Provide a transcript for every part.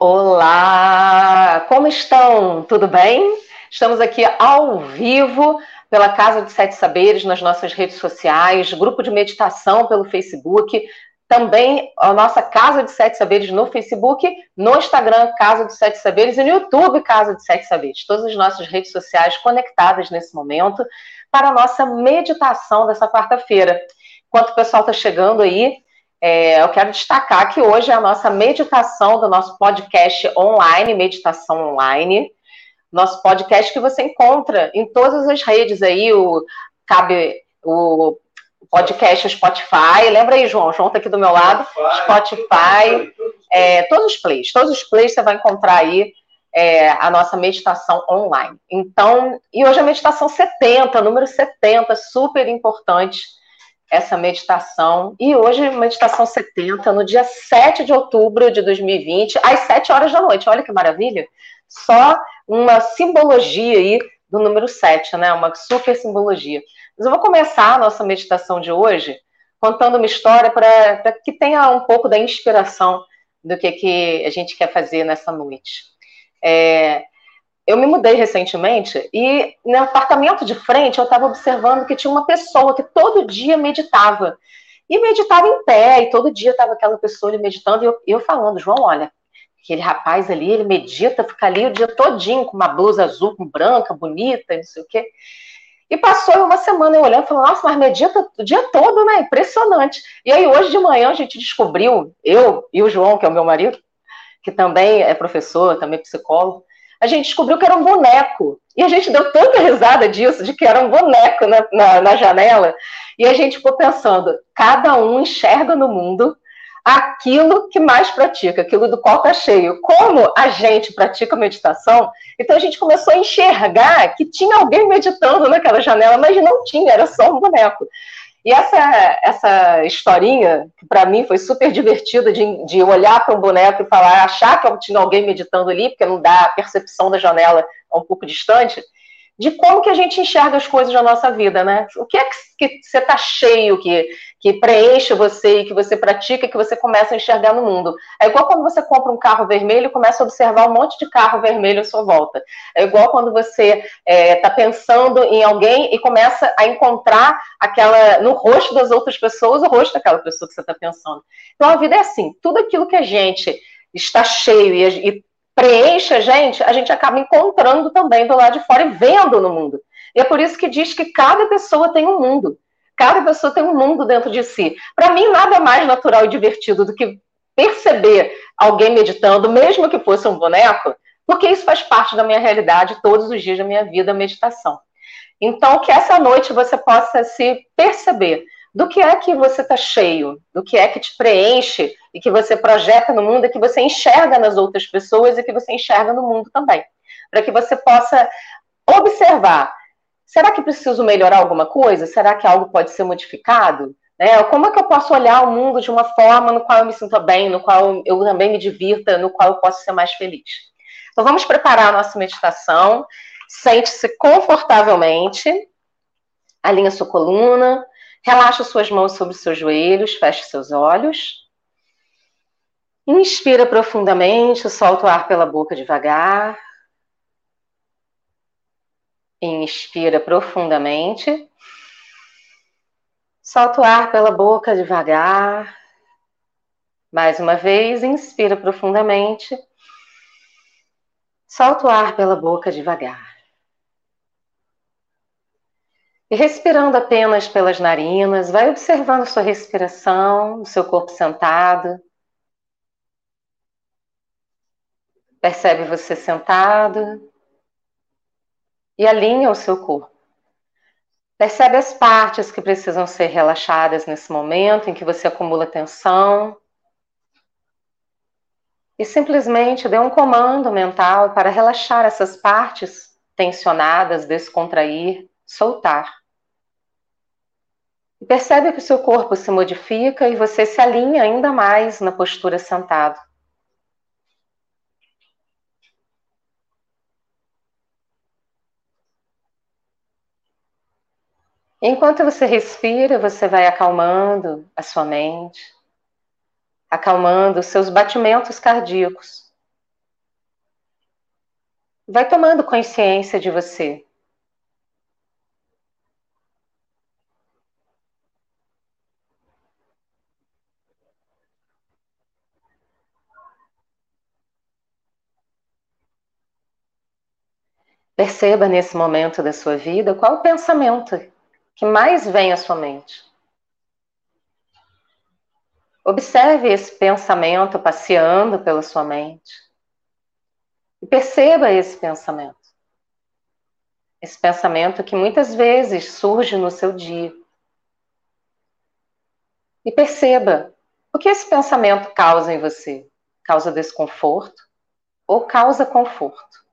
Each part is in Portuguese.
Olá, como estão? Tudo bem? Estamos aqui ao vivo pela Casa de Sete Saberes nas nossas redes sociais, grupo de meditação pelo Facebook, também a nossa Casa de Sete Saberes no Facebook, no Instagram Casa de Sete Saberes e no YouTube Casa de Sete Saberes. Todas as nossas redes sociais conectadas nesse momento para a nossa meditação dessa quarta-feira. Enquanto o pessoal está chegando aí, é, eu quero destacar que hoje é a nossa meditação do nosso podcast online, Meditação Online. Nosso podcast que você encontra em todas as redes aí, o cabe o podcast o Spotify. Lembra aí, João? João está aqui do meu lado. Spotify, Spotify é, todos os plays, todos os plays você vai encontrar aí é, a nossa meditação online. Então, e hoje é a meditação 70, número 70, super importante essa meditação. E hoje, meditação 70, no dia 7 de outubro de 2020, às 7 horas da noite. Olha que maravilha! Só uma simbologia aí do número 7, né? Uma super simbologia. Mas eu vou começar a nossa meditação de hoje contando uma história para que tenha um pouco da inspiração do que, que a gente quer fazer nessa noite. É, eu me mudei recentemente e no apartamento de frente eu estava observando que tinha uma pessoa que todo dia meditava. E meditava em pé, e todo dia estava aquela pessoa ali meditando, e eu, eu falando, João, olha, aquele rapaz ali, ele medita, fica ali o dia todinho com uma blusa azul com branca, bonita, não sei o quê. E passou uma semana eu olhando, falando, nossa, mas medita o dia todo, né? Impressionante. E aí hoje de manhã a gente descobriu, eu e o João, que é o meu marido, que também é professor, também é psicólogo, a gente descobriu que era um boneco. E a gente deu tanta risada disso, de que era um boneco na, na, na janela. E a gente ficou pensando: cada um enxerga no mundo aquilo que mais pratica, aquilo do qual está cheio. Como a gente pratica meditação, então a gente começou a enxergar que tinha alguém meditando naquela janela, mas não tinha, era só um boneco. E essa, essa historinha, que para mim foi super divertida, de, de olhar para um boneco e falar, achar que tinha alguém meditando ali, porque não dá a percepção da janela um pouco distante, de como que a gente enxerga as coisas na nossa vida, né? O que é que, você está cheio, que, que preenche você e que você pratica, que você começa a enxergar no mundo. É igual quando você compra um carro vermelho e começa a observar um monte de carro vermelho à sua volta. É igual quando você está é, tá pensando em alguém e começa a encontrar aquela no rosto das outras pessoas o rosto daquela pessoa que você está pensando. Então a vida é assim, tudo aquilo que a gente está cheio e, e preenche a gente, a gente acaba encontrando também do lado de fora e vendo no mundo. E é por isso que diz que cada pessoa tem um mundo. Cada pessoa tem um mundo dentro de si. Para mim, nada é mais natural e divertido do que perceber alguém meditando, mesmo que fosse um boneco, porque isso faz parte da minha realidade todos os dias da minha vida, a meditação. Então, que essa noite você possa se perceber do que é que você está cheio, do que é que te preenche e que você projeta no mundo e que você enxerga nas outras pessoas e que você enxerga no mundo também. Para que você possa observar: será que preciso melhorar alguma coisa? Será que algo pode ser modificado? Né? Como é que eu posso olhar o mundo de uma forma no qual eu me sinta bem, no qual eu também me divirta, no qual eu posso ser mais feliz? Então vamos preparar a nossa meditação. Sente-se confortavelmente, alinha sua coluna, Relaxa suas mãos sobre os seus joelhos, feche seus olhos. Inspira profundamente, solta o ar pela boca devagar. Inspira profundamente. Solta o ar pela boca devagar. Mais uma vez, inspira profundamente. Solta o ar pela boca devagar. E respirando apenas pelas narinas, vai observando sua respiração, o seu corpo sentado. Percebe você sentado e alinha o seu corpo. Percebe as partes que precisam ser relaxadas nesse momento em que você acumula tensão. E simplesmente dê um comando mental para relaxar essas partes tensionadas, descontrair, soltar. E percebe que o seu corpo se modifica e você se alinha ainda mais na postura sentado. Enquanto você respira, você vai acalmando a sua mente, acalmando os seus batimentos cardíacos, Vai tomando consciência de você. Perceba nesse momento da sua vida qual o pensamento que mais vem à sua mente. Observe esse pensamento passeando pela sua mente. E perceba esse pensamento. Esse pensamento que muitas vezes surge no seu dia. E perceba o que esse pensamento causa em você. Causa desconforto ou causa conforto?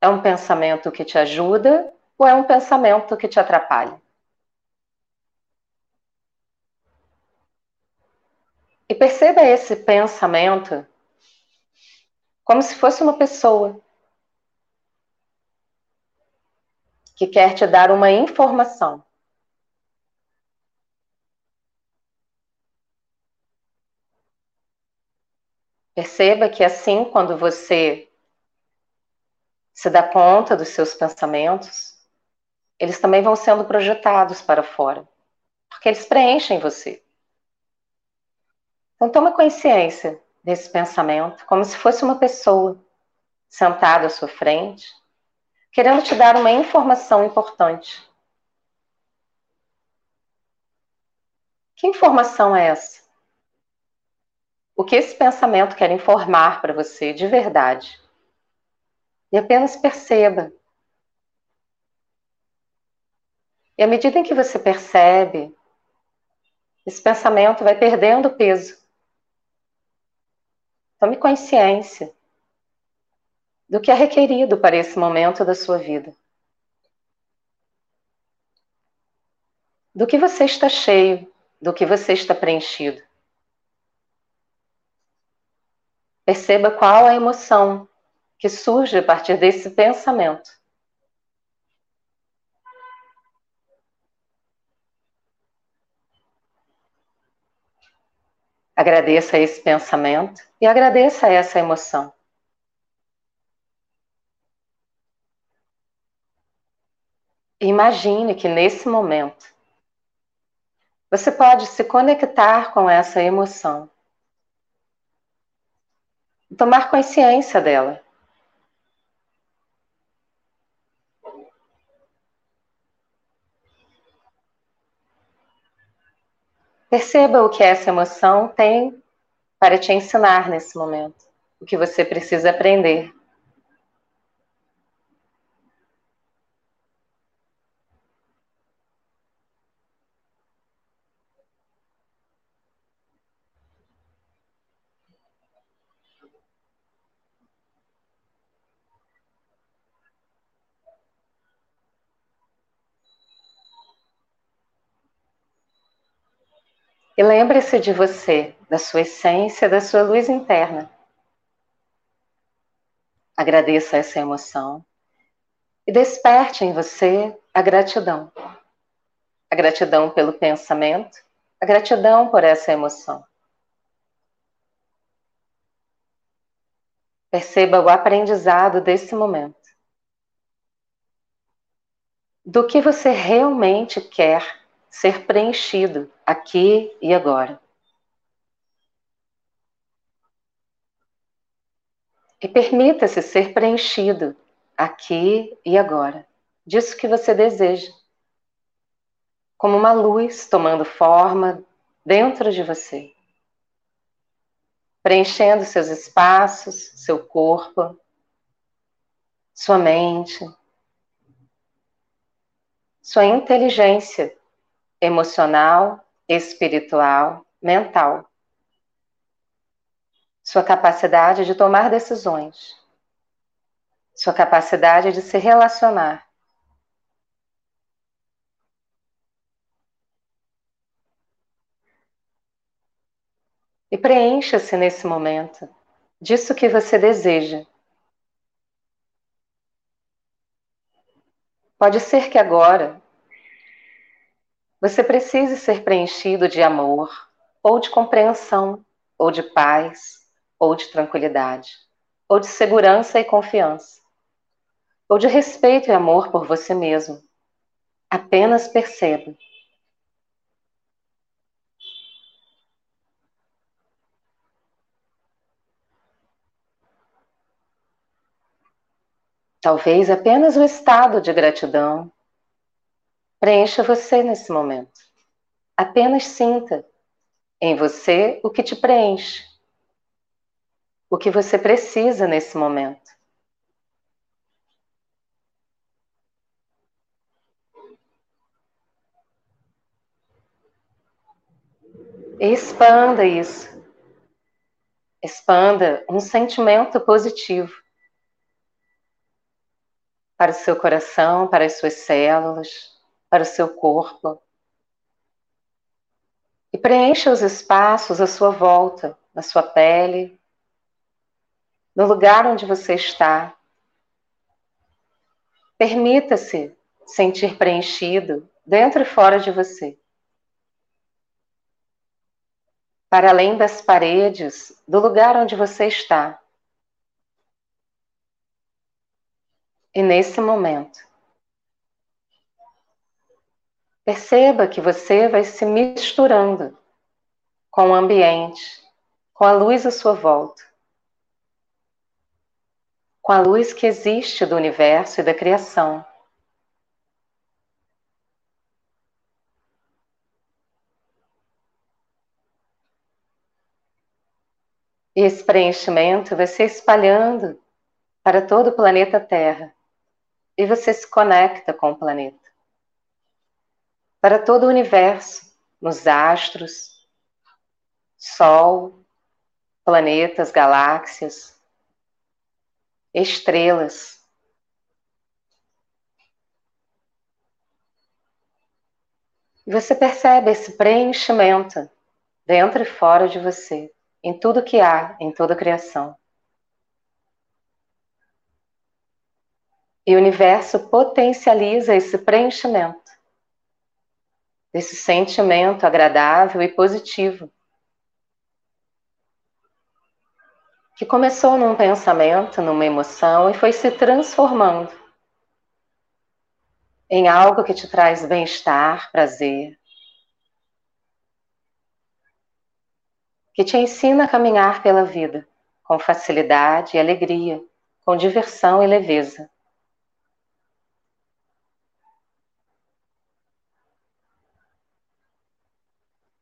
É um pensamento que te ajuda ou é um pensamento que te atrapalha? E perceba esse pensamento como se fosse uma pessoa que quer te dar uma informação. Perceba que assim, quando você se dá conta dos seus pensamentos, eles também vão sendo projetados para fora, porque eles preenchem você. Então, toma consciência desse pensamento como se fosse uma pessoa sentada à sua frente, querendo te dar uma informação importante. Que informação é essa? O que esse pensamento quer informar para você de verdade? E apenas perceba. E à medida em que você percebe, esse pensamento vai perdendo peso. Tome consciência do que é requerido para esse momento da sua vida. Do que você está cheio, do que você está preenchido. Perceba qual a emoção que surge a partir desse pensamento. Agradeça esse pensamento e agradeça essa emoção. Imagine que nesse momento você pode se conectar com essa emoção, tomar consciência dela. Perceba o que essa emoção tem para te ensinar nesse momento, o que você precisa aprender. E lembre-se de você, da sua essência, da sua luz interna. Agradeça essa emoção e desperte em você a gratidão. A gratidão pelo pensamento, a gratidão por essa emoção. Perceba o aprendizado desse momento. Do que você realmente quer ser preenchido aqui e agora. E permita-se ser preenchido aqui e agora, disso que você deseja. Como uma luz tomando forma dentro de você, preenchendo seus espaços, seu corpo, sua mente, sua inteligência emocional, espiritual, mental. Sua capacidade de tomar decisões. Sua capacidade de se relacionar. E preencha-se nesse momento disso que você deseja. Pode ser que agora você precisa ser preenchido de amor, ou de compreensão, ou de paz, ou de tranquilidade. ou de segurança e confiança, ou de respeito e amor por você mesmo. Apenas perceba. Talvez apenas o estado de gratidão preencha você nesse momento. Apenas sinta em você o que te preenche, o que você precisa nesse momento. Expanda isso. Expanda um sentimento positivo para o seu coração, para as suas células, para o seu corpo. E preencha os espaços à sua volta, na sua pele, no lugar onde você está. Permita-se sentir preenchido dentro e fora de você. Para além das paredes do lugar onde você está. E nesse momento, perceba que você vai se misturando com o ambiente, com a luz à sua volta, com a luz que existe do universo e da criação. E esse preenchimento vai se espalhando para todo o planeta Terra e você se conecta com o planeta. Para todo o universo, nos astros, Sol, planetas, galáxias, estrelas. E você percebe esse preenchimento dentro e fora de você, em tudo que há, em toda a criação. E o universo potencializa esse preenchimento, esse sentimento agradável e positivo, que começou num pensamento, numa emoção e foi se transformando em algo que te traz bem-estar, prazer, que te ensina a caminhar pela vida com facilidade e alegria, com diversão e leveza.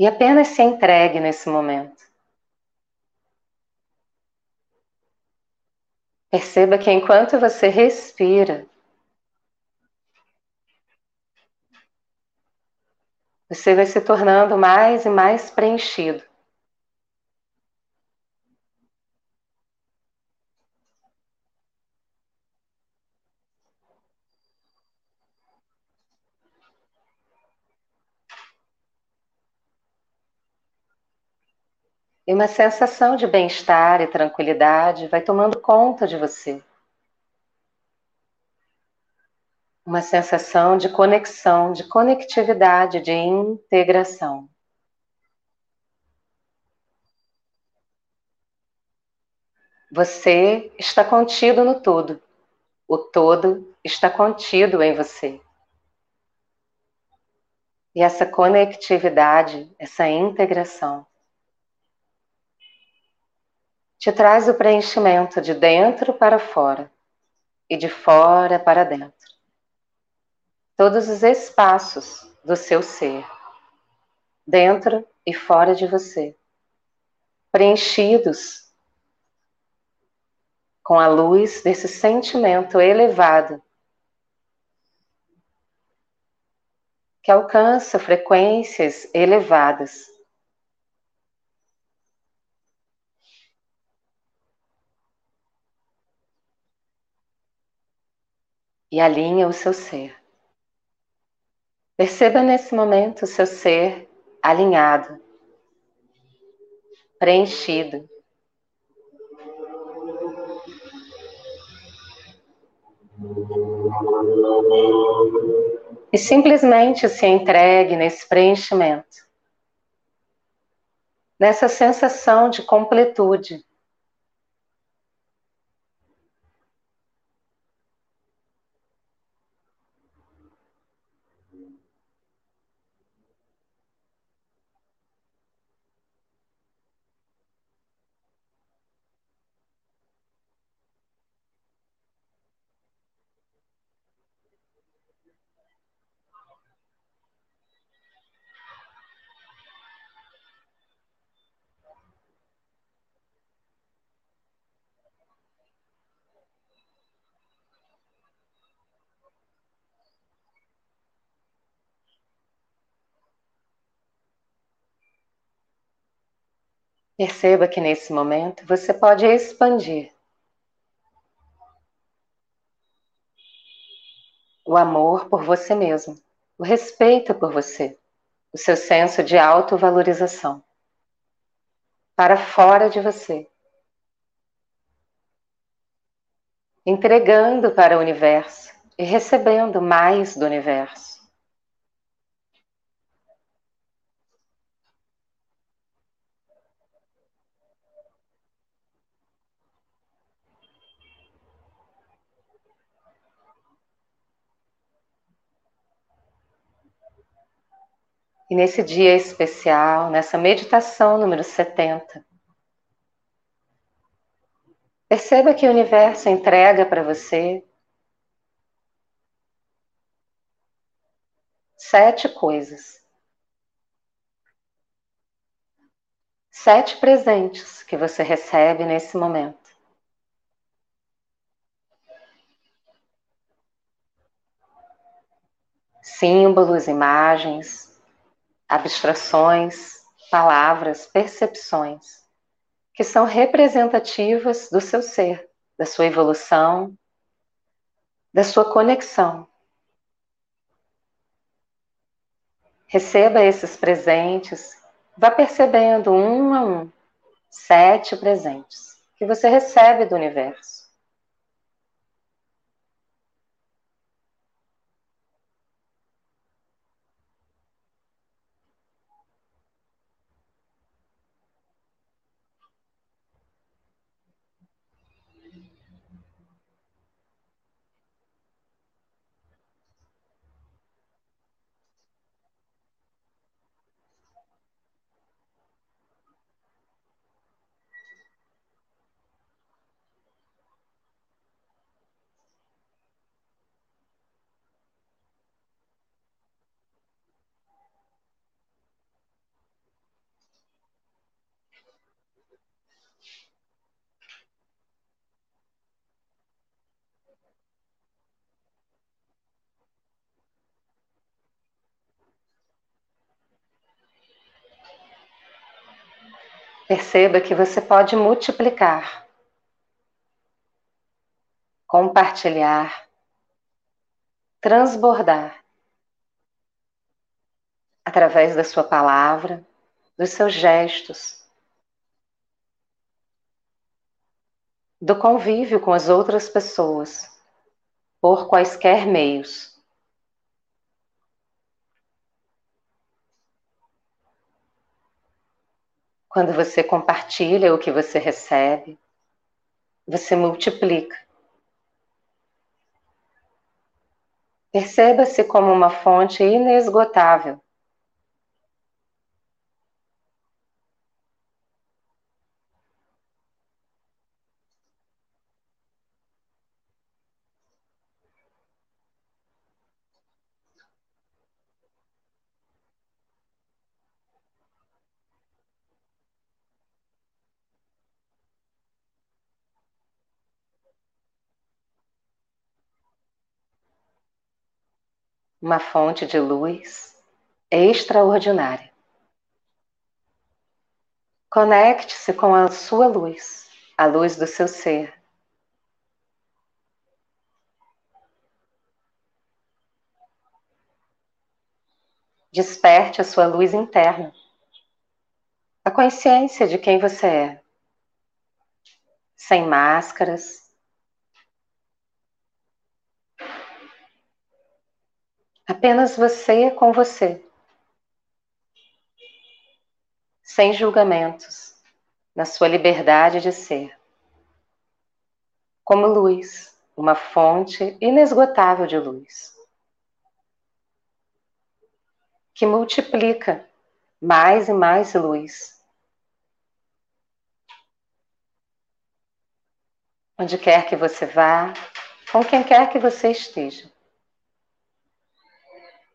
E apenas se entregue nesse momento. Perceba que enquanto você respira, você vai se tornando mais e mais preenchido. E uma sensação de bem-estar e tranquilidade vai tomando conta de você. Uma sensação de conexão, de conectividade, de integração. Você está contido no todo. O todo está contido em você. E essa conectividade, essa integração, te traz o preenchimento de dentro para fora e de fora para dentro. Todos os espaços do seu ser, dentro e fora de você, preenchidos com a luz desse sentimento elevado que alcança frequências elevadas e alinha o seu ser. Perceba nesse momento o seu ser alinhado, preenchido. E simplesmente se entregue nesse preenchimento, nessa sensação de completude, Perceba que nesse momento você pode expandir o amor por você mesmo, o respeito por você, o seu senso de autovalorização para fora de você. Entregando para o universo e recebendo mais do universo. E nesse dia especial, nessa meditação número 70, perceba que o universo entrega para você sete coisas. Sete presentes que você recebe nesse momento. Símbolos, imagens, abstrações, palavras, percepções, que são representativas do seu ser, da sua evolução, da sua conexão. Receba esses presentes, vá percebendo um a um, sete presentes que você recebe do universo. Perceba que você pode multiplicar, compartilhar, transbordar através da sua palavra, dos seus gestos, do convívio com as outras pessoas, por quaisquer meios. Quando você compartilha o que você recebe, você multiplica. Perceba-se como uma fonte inesgotável. Uma fonte de luz extraordinária. Conecte-se com a sua luz, a luz do seu ser. Desperte a sua luz interna, a consciência de quem você é, sem máscaras, Apenas você com você. Sem julgamentos, na sua liberdade de ser. Como luz, uma fonte inesgotável de luz. Que multiplica mais e mais luz. Onde quer que você vá, com quem quer que você esteja.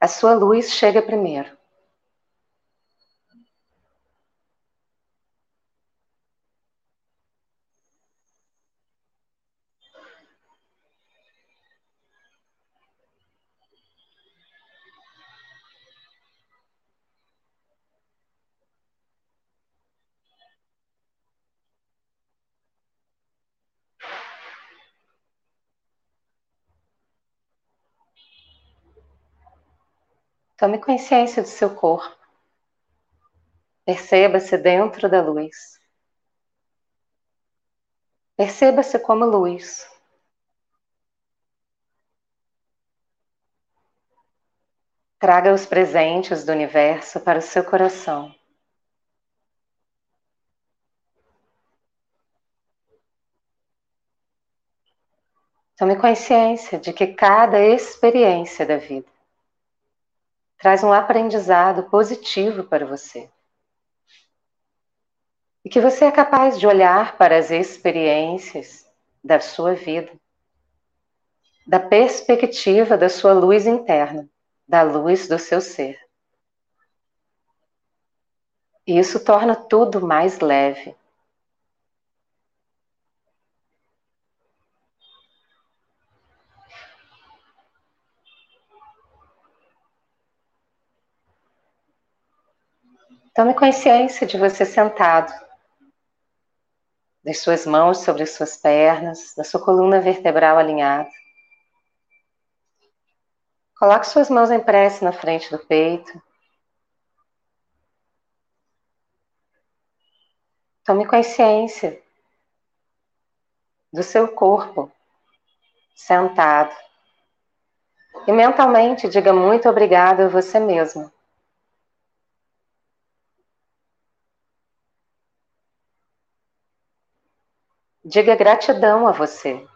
A sua luz chega primeiro. Tome consciência do seu corpo. Perceba-se dentro da luz. Perceba-se como luz. Traga os presentes do universo para o seu coração. Tome consciência de que cada experiência da vida traz um aprendizado positivo para você. E que você é capaz de olhar para as experiências da sua vida, da perspectiva da sua luz interna da luz do seu ser. E isso torna tudo mais leve. Tome consciência de você sentado, das suas mãos sobre as suas pernas, da sua coluna vertebral alinhada. Coloque suas mãos em prece na frente do peito. Tome consciência do seu corpo sentado. E mentalmente diga muito obrigado a você mesmo. Diga gratidão a você.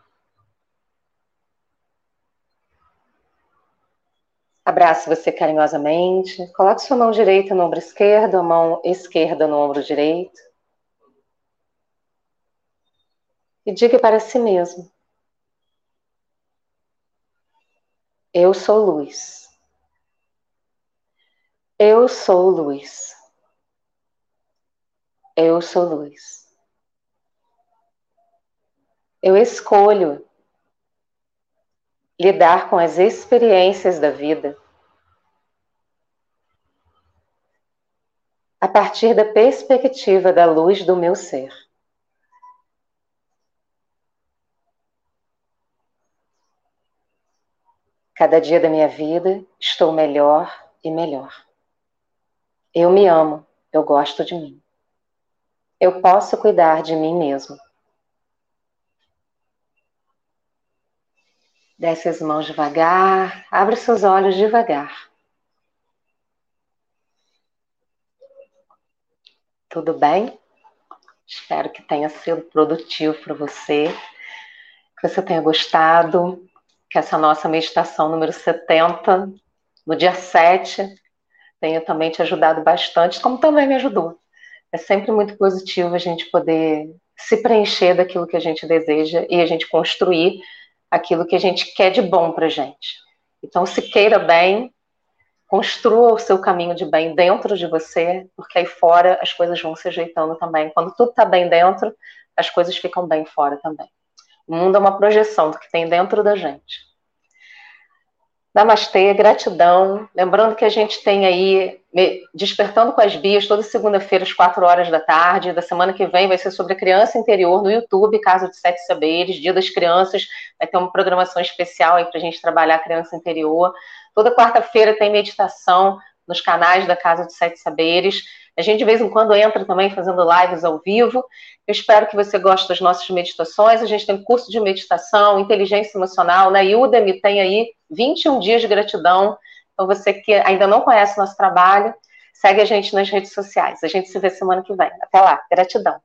Abrace você carinhosamente. Coloque sua mão direita no ombro esquerdo, a mão esquerda no ombro direito. E diga para si mesmo: Eu sou luz. Eu sou luz. Eu sou luz. Eu escolho lidar com as experiências da vida a partir da perspectiva da luz do meu ser. Cada dia da minha vida estou melhor e melhor. Eu me amo, eu gosto de mim. Eu posso cuidar de mim mesmo. Desce as mãos devagar, abre seus olhos devagar. Tudo bem? Espero que tenha sido produtivo para você, que você tenha gostado, que essa nossa meditação número 70, no dia 7, tenha também te ajudado bastante, como também me ajudou. É sempre muito positivo a gente poder se preencher daquilo que a gente deseja e a gente construir aquilo que a gente quer de bom para gente. Então, se queira bem, construa o seu caminho de bem dentro de você, porque aí fora as coisas vão se ajeitando também. Quando tudo está bem dentro, as coisas ficam bem fora também. O mundo é uma projeção do que tem dentro da gente. Namastê, gratidão. Lembrando que a gente tem aí Despertando com as Bias toda segunda-feira às 4 horas da tarde. Da semana que vem vai ser sobre a criança interior no YouTube, Casa de Sete Saberes, Dia das Crianças. Vai ter uma programação especial aí para a gente trabalhar a criança interior. Toda quarta-feira tem meditação nos canais da Casa de Sete Saberes. A gente de vez em quando entra também fazendo lives ao vivo. Eu espero que você goste das nossas meditações. A gente tem curso de meditação, inteligência emocional. Na Udemy tem aí 21 dias de gratidão. Então, você que ainda não conhece nosso trabalho, segue a gente nas redes sociais. A gente se vê semana que vem. Até lá. Gratidão.